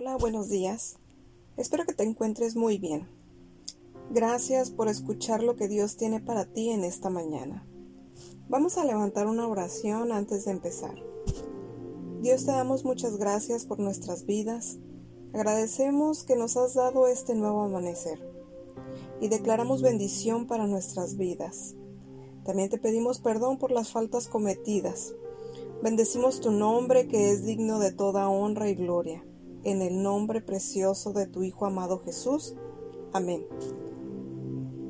Hola, buenos días. Espero que te encuentres muy bien. Gracias por escuchar lo que Dios tiene para ti en esta mañana. Vamos a levantar una oración antes de empezar. Dios te damos muchas gracias por nuestras vidas. Agradecemos que nos has dado este nuevo amanecer y declaramos bendición para nuestras vidas. También te pedimos perdón por las faltas cometidas. Bendecimos tu nombre que es digno de toda honra y gloria en el nombre precioso de tu Hijo amado Jesús. Amén.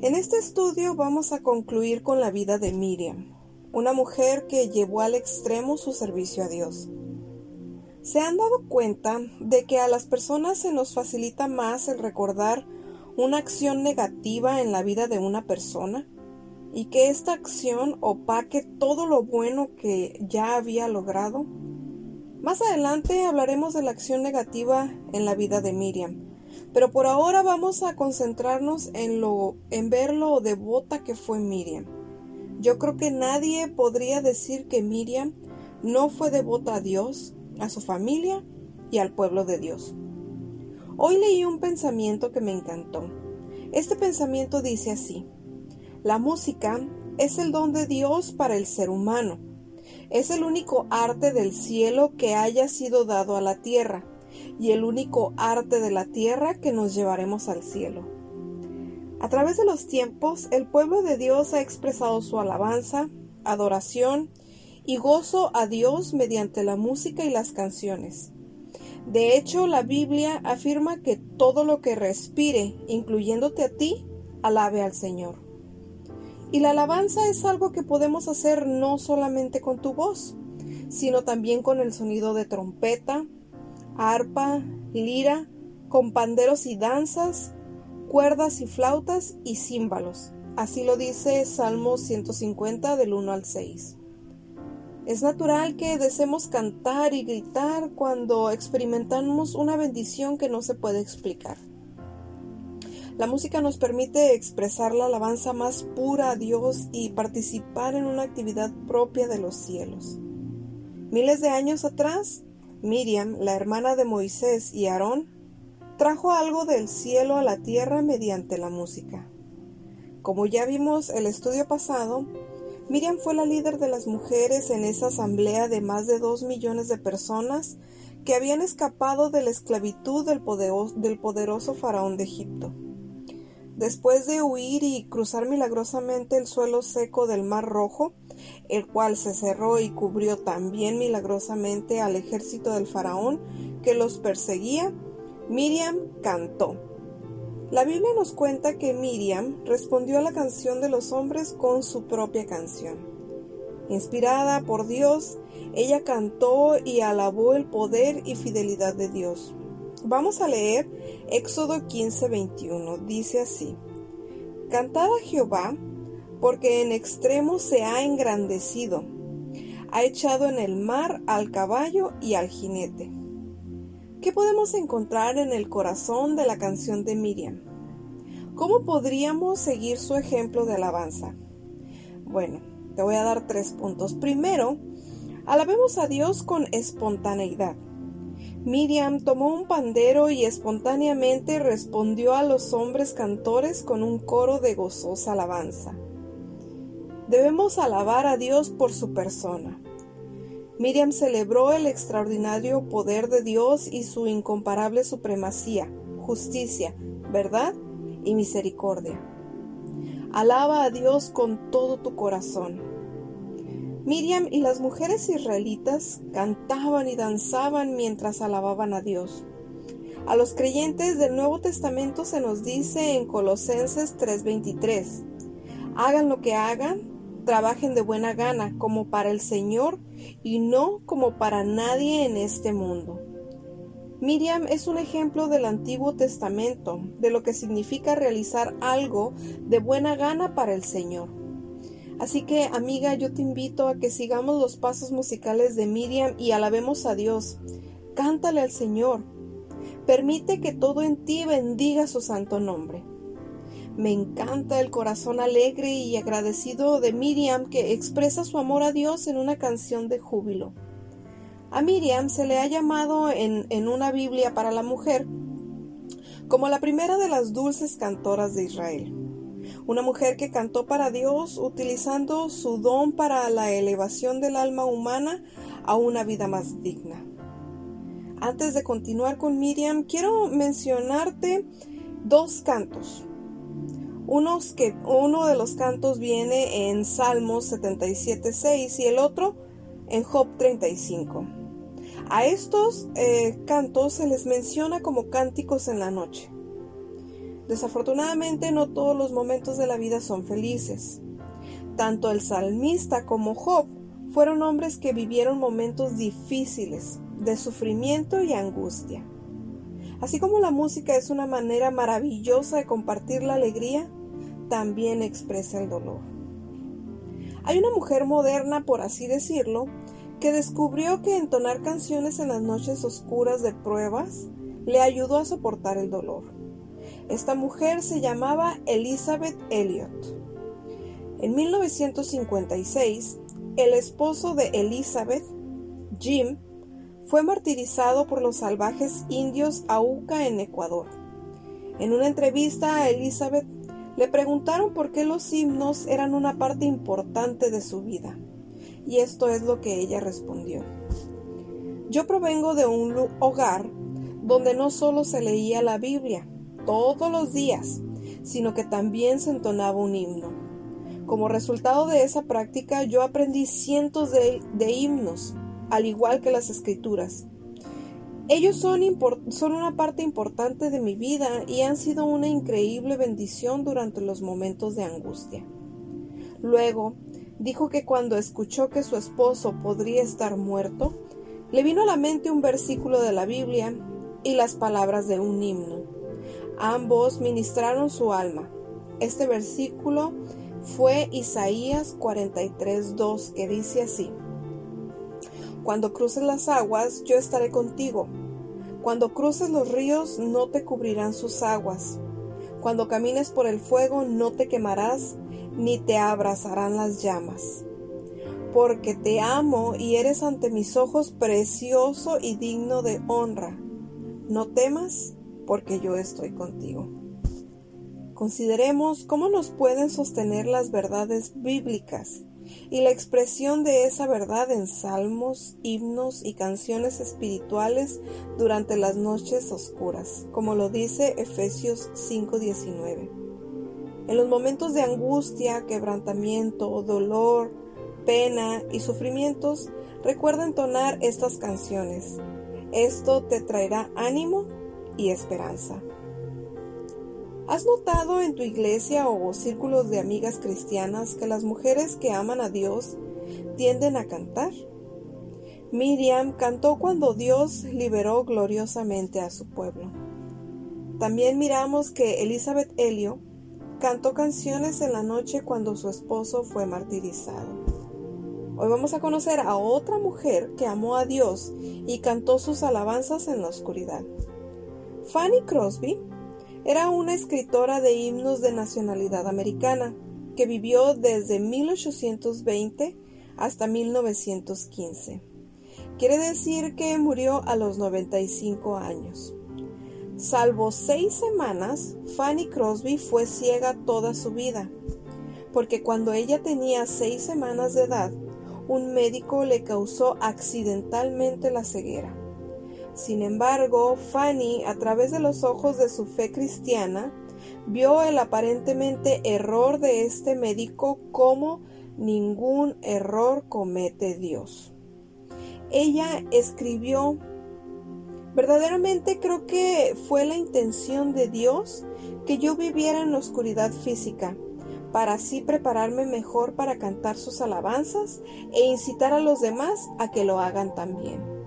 En este estudio vamos a concluir con la vida de Miriam, una mujer que llevó al extremo su servicio a Dios. ¿Se han dado cuenta de que a las personas se nos facilita más el recordar una acción negativa en la vida de una persona y que esta acción opaque todo lo bueno que ya había logrado? Más adelante hablaremos de la acción negativa en la vida de Miriam, pero por ahora vamos a concentrarnos en lo en ver lo devota que fue Miriam. Yo creo que nadie podría decir que Miriam no fue devota a Dios, a su familia y al pueblo de Dios. Hoy leí un pensamiento que me encantó. Este pensamiento dice así: La música es el don de Dios para el ser humano es el único arte del cielo que haya sido dado a la tierra, y el único arte de la tierra que nos llevaremos al cielo. A través de los tiempos, el pueblo de Dios ha expresado su alabanza, adoración y gozo a Dios mediante la música y las canciones. De hecho, la Biblia afirma que todo lo que respire, incluyéndote a ti, alabe al Señor. Y la alabanza es algo que podemos hacer no solamente con tu voz, sino también con el sonido de trompeta, arpa, lira, con panderos y danzas, cuerdas y flautas y címbalos. Así lo dice Salmo 150 del 1 al 6. Es natural que deseemos cantar y gritar cuando experimentamos una bendición que no se puede explicar. La música nos permite expresar la alabanza más pura a Dios y participar en una actividad propia de los cielos. Miles de años atrás, Miriam, la hermana de Moisés y Aarón, trajo algo del cielo a la tierra mediante la música. Como ya vimos el estudio pasado, Miriam fue la líder de las mujeres en esa asamblea de más de dos millones de personas que habían escapado de la esclavitud del poderoso faraón de Egipto. Después de huir y cruzar milagrosamente el suelo seco del Mar Rojo, el cual se cerró y cubrió también milagrosamente al ejército del faraón que los perseguía, Miriam cantó. La Biblia nos cuenta que Miriam respondió a la canción de los hombres con su propia canción. Inspirada por Dios, ella cantó y alabó el poder y fidelidad de Dios. Vamos a leer Éxodo 15:21. Dice así, Cantad a Jehová, porque en extremo se ha engrandecido, ha echado en el mar al caballo y al jinete. ¿Qué podemos encontrar en el corazón de la canción de Miriam? ¿Cómo podríamos seguir su ejemplo de alabanza? Bueno, te voy a dar tres puntos. Primero, alabemos a Dios con espontaneidad. Miriam tomó un pandero y espontáneamente respondió a los hombres cantores con un coro de gozosa alabanza. Debemos alabar a Dios por su persona. Miriam celebró el extraordinario poder de Dios y su incomparable supremacía, justicia, verdad y misericordia. Alaba a Dios con todo tu corazón Miriam y las mujeres israelitas cantaban y danzaban mientras alababan a Dios. A los creyentes del Nuevo Testamento se nos dice en Colosenses 3:23, hagan lo que hagan, trabajen de buena gana como para el Señor y no como para nadie en este mundo. Miriam es un ejemplo del Antiguo Testamento, de lo que significa realizar algo de buena gana para el Señor. Así que, amiga, yo te invito a que sigamos los pasos musicales de Miriam y alabemos a Dios. Cántale al Señor. Permite que todo en ti bendiga su santo nombre. Me encanta el corazón alegre y agradecido de Miriam que expresa su amor a Dios en una canción de júbilo. A Miriam se le ha llamado en, en una Biblia para la mujer como la primera de las dulces cantoras de Israel. Una mujer que cantó para Dios utilizando su don para la elevación del alma humana a una vida más digna. Antes de continuar con Miriam, quiero mencionarte dos cantos. Que, uno de los cantos viene en Salmos 77.6 y el otro en Job 35. A estos eh, cantos se les menciona como cánticos en la noche. Desafortunadamente no todos los momentos de la vida son felices. Tanto el salmista como Job fueron hombres que vivieron momentos difíciles, de sufrimiento y angustia. Así como la música es una manera maravillosa de compartir la alegría, también expresa el dolor. Hay una mujer moderna, por así decirlo, que descubrió que entonar canciones en las noches oscuras de pruebas le ayudó a soportar el dolor. Esta mujer se llamaba Elizabeth Elliot. En 1956, el esposo de Elizabeth, Jim, fue martirizado por los salvajes indios Auca en Ecuador. En una entrevista a Elizabeth le preguntaron por qué los himnos eran una parte importante de su vida y esto es lo que ella respondió. Yo provengo de un hogar donde no solo se leía la Biblia todos los días, sino que también se entonaba un himno. Como resultado de esa práctica yo aprendí cientos de, himnos, al igual que las escrituras. Ellos son, una parte importante de mi vida y han sido una increíble bendición durante los momentos de angustia. Luego, dijo que cuando escuchó que su esposo podría estar muerto, le vino a la mente un versículo de la Biblia y las palabras de un himno. Ambos ministraron su alma. Este versículo fue Isaías 43.2 que dice así. Cuando cruces las aguas, yo estaré contigo. Cuando cruces los ríos, no te cubrirán sus aguas. Cuando camines por el fuego, no te quemarás, ni te abrazarán las llamas. Porque te amo y eres ante mis ojos precioso y digno de honra. No temas, porque yo estoy contigo. Consideremos cómo nos pueden sostener las verdades bíblicas y la expresión de esa verdad en salmos, himnos y canciones espirituales durante las noches oscuras, como lo dice Efesios 5:19. En los momentos de angustia, quebrantamiento, dolor, pena y sufrimientos, recuerda entonar estas canciones. Esto te traerá ánimo y esperanza. ¿Has notado en tu iglesia o círculos de amigas cristianas que las mujeres que aman a Dios tienden a cantar? Miriam cantó cuando Dios liberó gloriosamente a su pueblo. También miramos que Elizabeth Helio cantó canciones en la noche cuando su esposo fue martirizado. Hoy vamos a conocer a otra mujer que amó a Dios y cantó sus alabanzas en la oscuridad. Fanny Crosby era una escritora de himnos de nacionalidad americana que vivió desde 1820 hasta 1915. Quiere decir que murió a los 95 años. Salvo seis semanas, Fanny Crosby fue ciega toda su vida, porque cuando ella tenía seis semanas de edad, un médico le causó accidentalmente la ceguera. Sin embargo, Fanny, a través de los ojos de su fe cristiana, vio el aparentemente error de este médico como ningún error comete Dios. Ella escribió Verdaderamente creo que fue la intención de Dios que yo viviera en la oscuridad física, para así prepararme mejor para cantar sus alabanzas e incitar a los demás a que lo hagan también.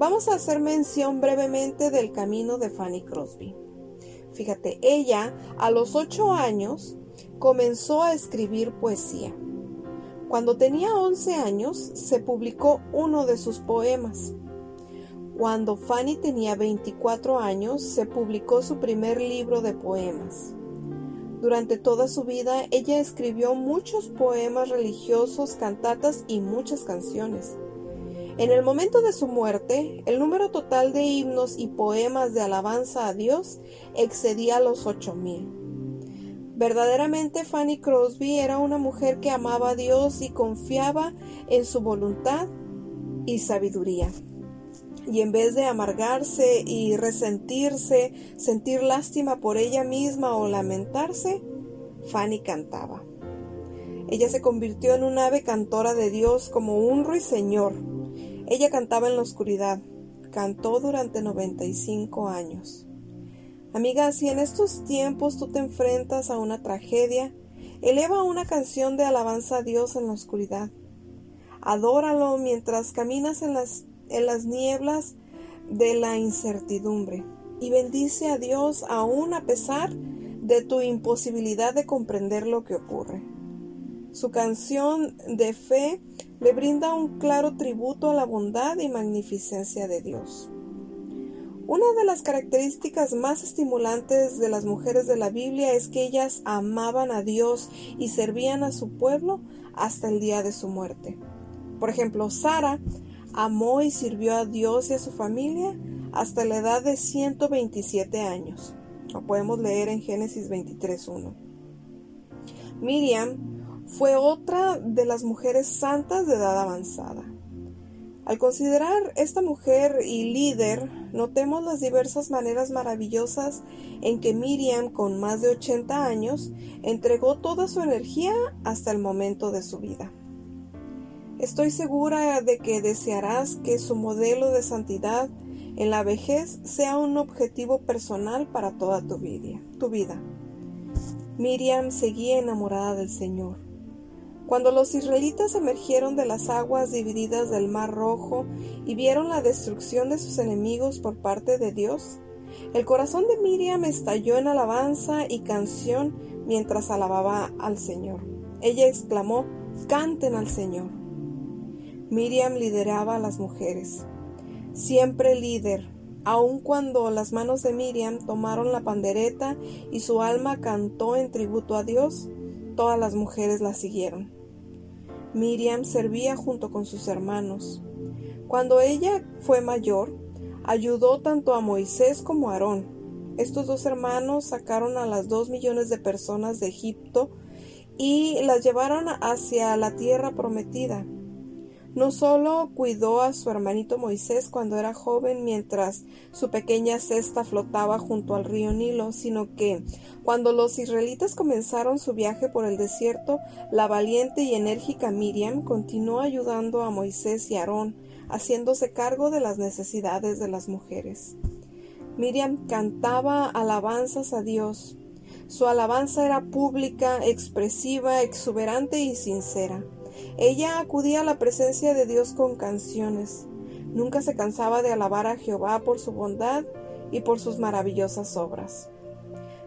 Vamos a hacer mención brevemente del camino de Fanny Crosby. Fíjate, ella a los ocho años comenzó a escribir poesía. Cuando tenía once años se publicó uno de sus poemas. Cuando Fanny tenía 24 años, se publicó su primer libro de poemas. Durante toda su vida, ella escribió muchos poemas religiosos, cantatas y muchas canciones. En el momento de su muerte, el número total de himnos y poemas de alabanza a Dios excedía los ocho mil. Verdaderamente Fanny Crosby era una mujer que amaba a Dios y confiaba en su voluntad y sabiduría. Y en vez de amargarse y resentirse, sentir lástima por ella misma o lamentarse, Fanny cantaba. Ella se convirtió en un ave cantora de Dios como un ruiseñor ella cantaba en la oscuridad, cantó durante 95 años. Amiga, si en estos tiempos tú te enfrentas a una tragedia, eleva una canción de alabanza a Dios en la oscuridad. Adóralo mientras caminas en las, en las nieblas de la incertidumbre y bendice a Dios aún a pesar de tu imposibilidad de comprender lo que ocurre. Su canción de fe le brinda un claro tributo a la bondad y magnificencia de Dios. Una de las características más estimulantes de las mujeres de la Biblia es que ellas amaban a Dios y servían a su pueblo hasta el día de su muerte. Por ejemplo, Sara amó y sirvió a Dios y a su familia hasta la edad de 127 años. Lo podemos leer en Génesis 23.1. Miriam fue otra de las mujeres santas de edad avanzada. Al considerar esta mujer y líder, notemos las diversas maneras maravillosas en que Miriam, con más de 80 años, entregó toda su energía hasta el momento de su vida. Estoy segura de que desearás que su modelo de santidad en la vejez sea un objetivo personal para toda tu vida. Tu vida. Miriam seguía enamorada del Señor cuando los israelitas emergieron de las aguas divididas del Mar Rojo y vieron la destrucción de sus enemigos por parte de Dios, el corazón de Miriam estalló en alabanza y canción mientras alababa al Señor. Ella exclamó, canten al Señor. Miriam lideraba a las mujeres, siempre líder, aun cuando las manos de Miriam tomaron la pandereta y su alma cantó en tributo a Dios, todas las mujeres la siguieron. Miriam servía junto con sus hermanos. Cuando ella fue mayor, ayudó tanto a Moisés como a Aarón. Estos dos hermanos sacaron a las dos millones de personas de Egipto y las llevaron hacia la tierra prometida. No solo cuidó a su hermanito Moisés cuando era joven mientras su pequeña cesta flotaba junto al río Nilo, sino que cuando los israelitas comenzaron su viaje por el desierto, la valiente y enérgica Miriam continuó ayudando a Moisés y Aarón, haciéndose cargo de las necesidades de las mujeres. Miriam cantaba alabanzas a Dios. Su alabanza era pública, expresiva, exuberante y sincera. Ella acudía a la presencia de Dios con canciones. Nunca se cansaba de alabar a Jehová por su bondad y por sus maravillosas obras.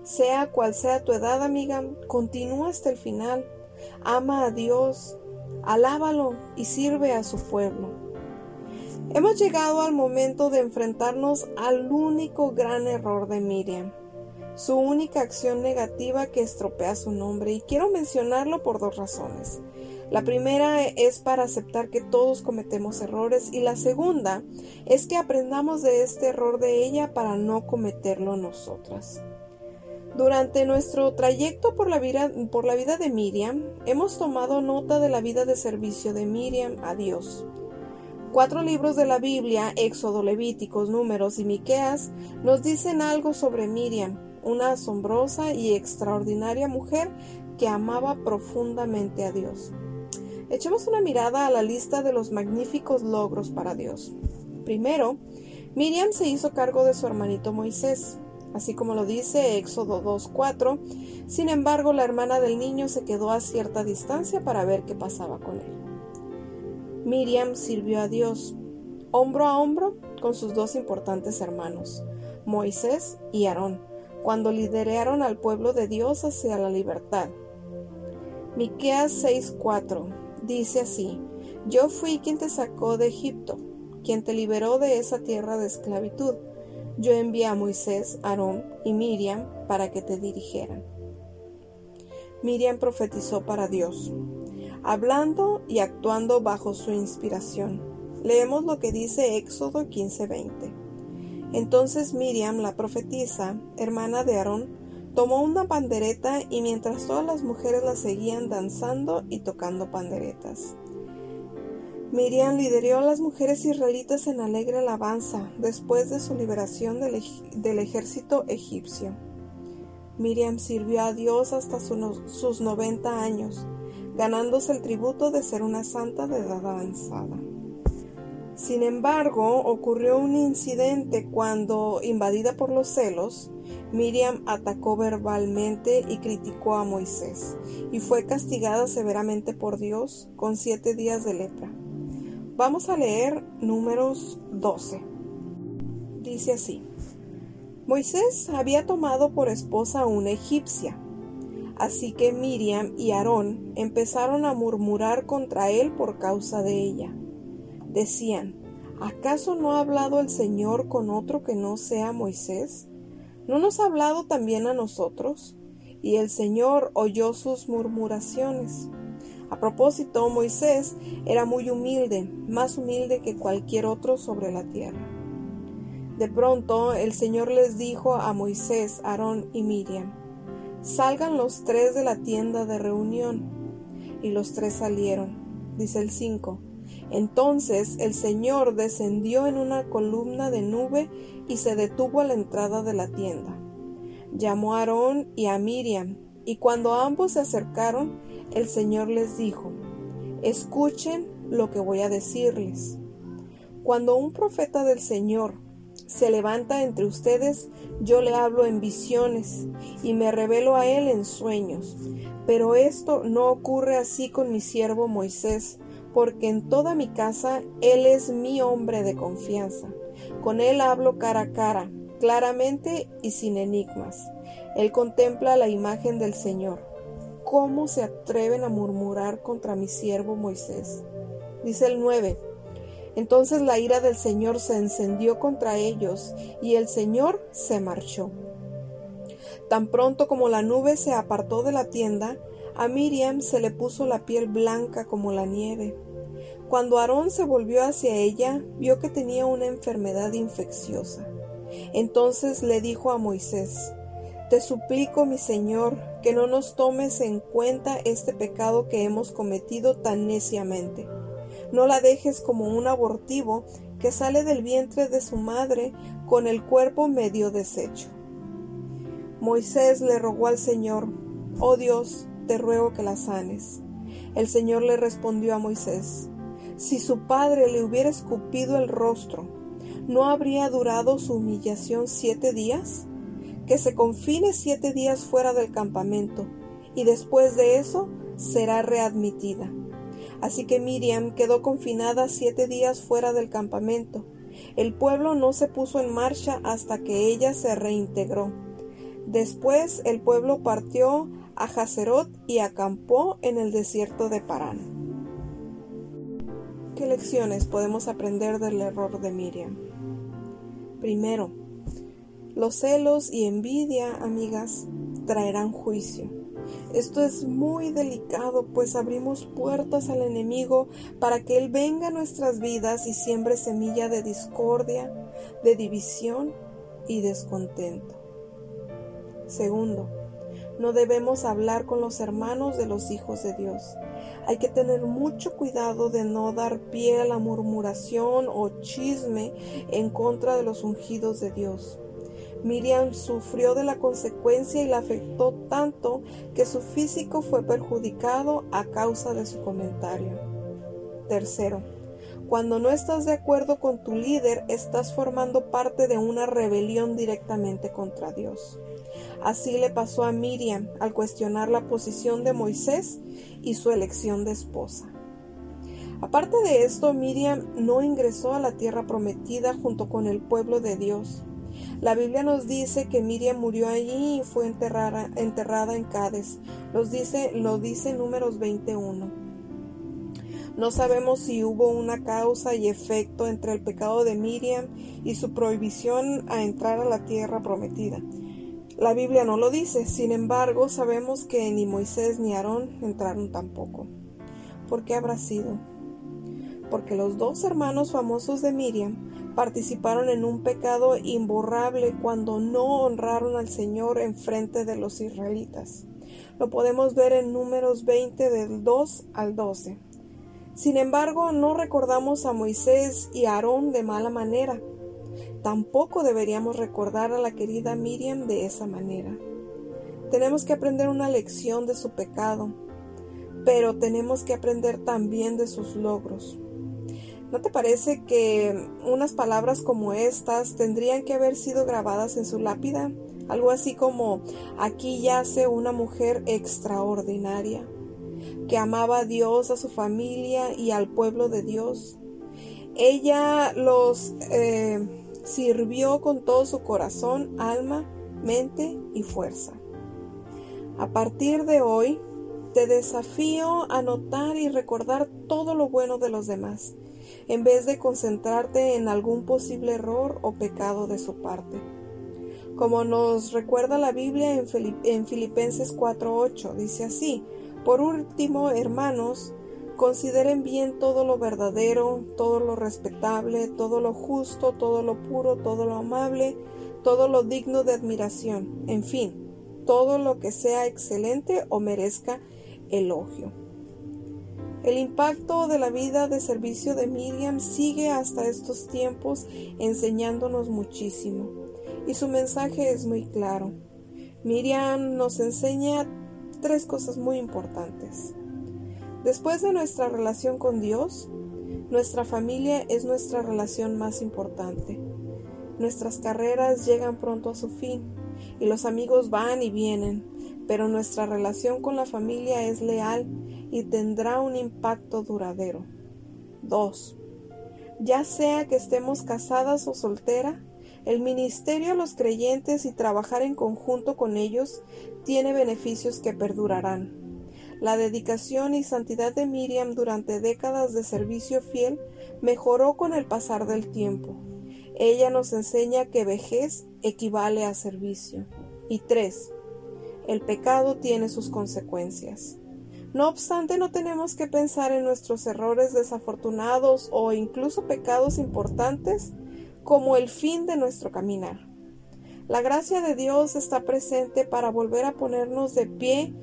Sea cual sea tu edad, amiga, continúa hasta el final. Ama a Dios, alábalo y sirve a su pueblo. Hemos llegado al momento de enfrentarnos al único gran error de Miriam, su única acción negativa que estropea su nombre, y quiero mencionarlo por dos razones. La primera es para aceptar que todos cometemos errores y la segunda es que aprendamos de este error de ella para no cometerlo nosotras. Durante nuestro trayecto por la, vida, de Miriam, hemos tomado nota de la vida de servicio de Miriam a Dios. Cuatro libros de la Biblia, Éxodo, Levíticos, Números y Miqueas, nos dicen algo sobre Miriam, una asombrosa y extraordinaria mujer que amaba profundamente a Dios. Echemos una mirada a la lista de los magníficos logros para Dios. Primero, Miriam se hizo cargo de su hermanito Moisés, así como lo dice Éxodo 2.4. Sin embargo, la hermana del niño se quedó a cierta distancia para ver qué pasaba con él. Miriam sirvió a Dios, hombro a hombro, con sus dos importantes hermanos, Moisés y Aarón, cuando lideraron al pueblo de Dios hacia la libertad. Miqueas 6:4 Dice así, yo fui quien te sacó de Egipto, quien te liberó de esa tierra de esclavitud. Yo envié a Moisés, Aarón y Miriam para que te dirigieran. Miriam profetizó para Dios, hablando y actuando bajo su inspiración. Leemos lo que dice Éxodo 15:20. Entonces Miriam, la profetisa, hermana de Aarón, tomó una pandereta y mientras todas las mujeres la seguían danzando y tocando panderetas. Miriam lideró a las mujeres israelitas en alegre alabanza después de su liberación del, del ejército egipcio. Miriam sirvió a Dios hasta sus 90 años, ganándose el tributo de ser una santa de edad avanzada. Sin embargo, ocurrió un incidente cuando, invadida por los celos, Miriam atacó verbalmente y criticó a Moisés, y fue castigada severamente por Dios con siete días de lepra. Vamos a leer números 12. Dice así. Moisés había tomado por esposa una egipcia. Así que Miriam y Aarón empezaron a murmurar contra él por causa de ella. Decían, ¿acaso no ha hablado el Señor con otro que no sea Moisés? ¿No nos ha hablado también a nosotros? Y el Señor oyó sus murmuraciones. A propósito, Moisés era muy humilde, más humilde que cualquier otro sobre la tierra. De pronto el Señor les dijo a Moisés, Aarón y Miriam, salgan los tres de la tienda de reunión. Y los tres salieron, dice el 5. Entonces el Señor descendió en una columna de nube y se detuvo a la entrada de la tienda. Llamó a Aarón y a Miriam, y cuando ambos se acercaron, el Señor les dijo, escuchen lo que voy a decirles. Cuando un profeta del Señor se levanta entre ustedes, yo le hablo en visiones y me revelo a él en sueños. Pero esto no ocurre así con mi siervo Moisés, porque en toda mi casa él es mi hombre de confianza. Con él hablo cara a cara, claramente y sin enigmas. Él contempla la imagen del Señor. ¿Cómo se atreven a murmurar contra mi siervo Moisés? Dice el 9. Entonces la ira del Señor se encendió contra ellos, y el Señor se marchó. Tan pronto como la nube se apartó de la tienda, a Miriam se le puso la piel blanca como la nieve. Cuando Aarón se volvió hacia ella, vio que tenía una enfermedad infecciosa. Entonces le dijo a Moisés, te suplico, mi Señor, que no nos tomes en cuenta este pecado que hemos cometido tan neciamente. No la dejes como un abortivo que sale del vientre de su madre con el cuerpo medio deshecho. Moisés le rogó al Señor, Oh Dios, te ruego que la sanes. El Señor le respondió a Moisés, Si su padre le hubiera escupido el rostro, ¿no habría durado su humillación siete días? que se confine siete días fuera del campamento, y después de eso será readmitida. Así que Miriam quedó confinada siete días fuera del campamento. El pueblo no se puso en marcha hasta que ella se reintegró. Después el pueblo partió a Hazerot y acampó en el desierto de Parán. ¿Qué lecciones podemos aprender del error de Miriam? Primero, los celos y envidia, amigas, traerán juicio. Esto es muy delicado, pues abrimos puertas al enemigo para que Él venga a nuestras vidas y siembre semilla de discordia, de división y descontento. Segundo, no debemos hablar con los hermanos de los hijos de Dios. Hay que tener mucho cuidado de no dar pie a la murmuración o chisme en contra de los ungidos de Dios. Miriam sufrió de la consecuencia y la afectó tanto que su físico fue perjudicado a causa de su comentario. Tercero, cuando no estás de acuerdo con tu líder, estás formando parte de una rebelión directamente contra Dios. Así le pasó a Miriam al cuestionar la posición de Moisés y su elección de esposa. Aparte de esto, Miriam no ingresó a la tierra prometida junto con el pueblo de Dios. La Biblia nos dice que Miriam murió allí y fue enterrada, en Cádiz. Dice, lo dice números 21. No sabemos si hubo una causa y efecto entre el pecado de Miriam y su prohibición a entrar a la tierra prometida. La Biblia no lo dice, sin embargo sabemos que ni Moisés ni Aarón entraron tampoco. ¿Por qué habrá sido? porque los dos hermanos famosos de Miriam participaron en un pecado imborrable cuando no honraron al Señor en frente de los israelitas. Lo podemos ver en números 20 del 2 al 12. Sin embargo, no recordamos a Moisés y Aarón de mala manera. Tampoco deberíamos recordar a la querida Miriam de esa manera. Tenemos que aprender una lección de su pecado, pero tenemos que aprender también de sus logros. ¿No te parece que unas palabras como estas tendrían que haber sido grabadas en su lápida? Algo así como, aquí yace una mujer extraordinaria, que amaba a Dios, a su familia y al pueblo de Dios. Ella los eh, sirvió con todo su corazón, alma, mente y fuerza. A partir de hoy, te desafío a notar y recordar todo lo bueno de los demás, en vez de concentrarte en algún posible error o pecado de su parte. Como nos recuerda la Biblia en, Filipenses 4:8, dice así, por último, hermanos, consideren bien todo lo verdadero, todo lo respetable, todo lo justo, todo lo puro, todo lo amable, todo lo digno de admiración, en fin, todo lo que sea excelente o merezca elogio. El impacto de la vida de servicio de Miriam sigue hasta estos tiempos enseñándonos muchísimo y su mensaje es muy claro. Miriam nos enseña tres cosas muy importantes. Después de nuestra relación con Dios, nuestra familia es nuestra relación más importante. Nuestras carreras llegan pronto a su fin y los amigos van y vienen, pero nuestra relación con la familia es leal y tendrá un impacto duradero. 2. Ya sea que estemos casadas o soltera, el ministerio a los creyentes y trabajar en conjunto con ellos tiene beneficios que perdurarán. La dedicación y santidad de Miriam durante décadas de servicio fiel mejoró con el pasar del tiempo. Ella nos enseña que vejez equivale a servicio. Y 3. El pecado tiene sus consecuencias. No obstante, no tenemos que pensar en nuestros errores desafortunados o incluso pecados importantes como el fin de nuestro caminar. La gracia de Dios está presente para volver a ponernos de pie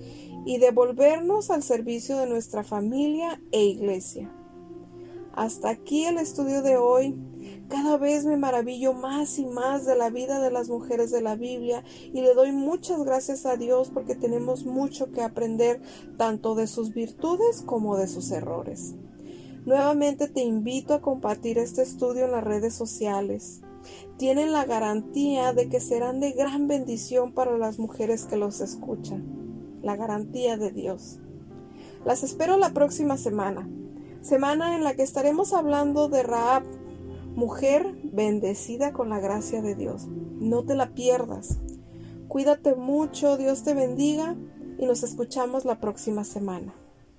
y devolvernos al servicio de nuestra familia e iglesia. Hasta aquí el estudio de hoy. Cada vez me maravillo más y más de la vida de las mujeres de la Biblia y le doy muchas gracias a Dios porque tenemos mucho que aprender tanto de sus virtudes como de sus errores. Nuevamente te invito a compartir este estudio en las redes sociales. Tienen la garantía de que serán de gran bendición para las mujeres que los escuchan. La garantía de Dios. Las espero la próxima semana, semana en la que estaremos hablando de Raab, mujer bendecida con la gracia de Dios. No te la pierdas. Cuídate mucho, Dios te bendiga y nos escuchamos la próxima semana.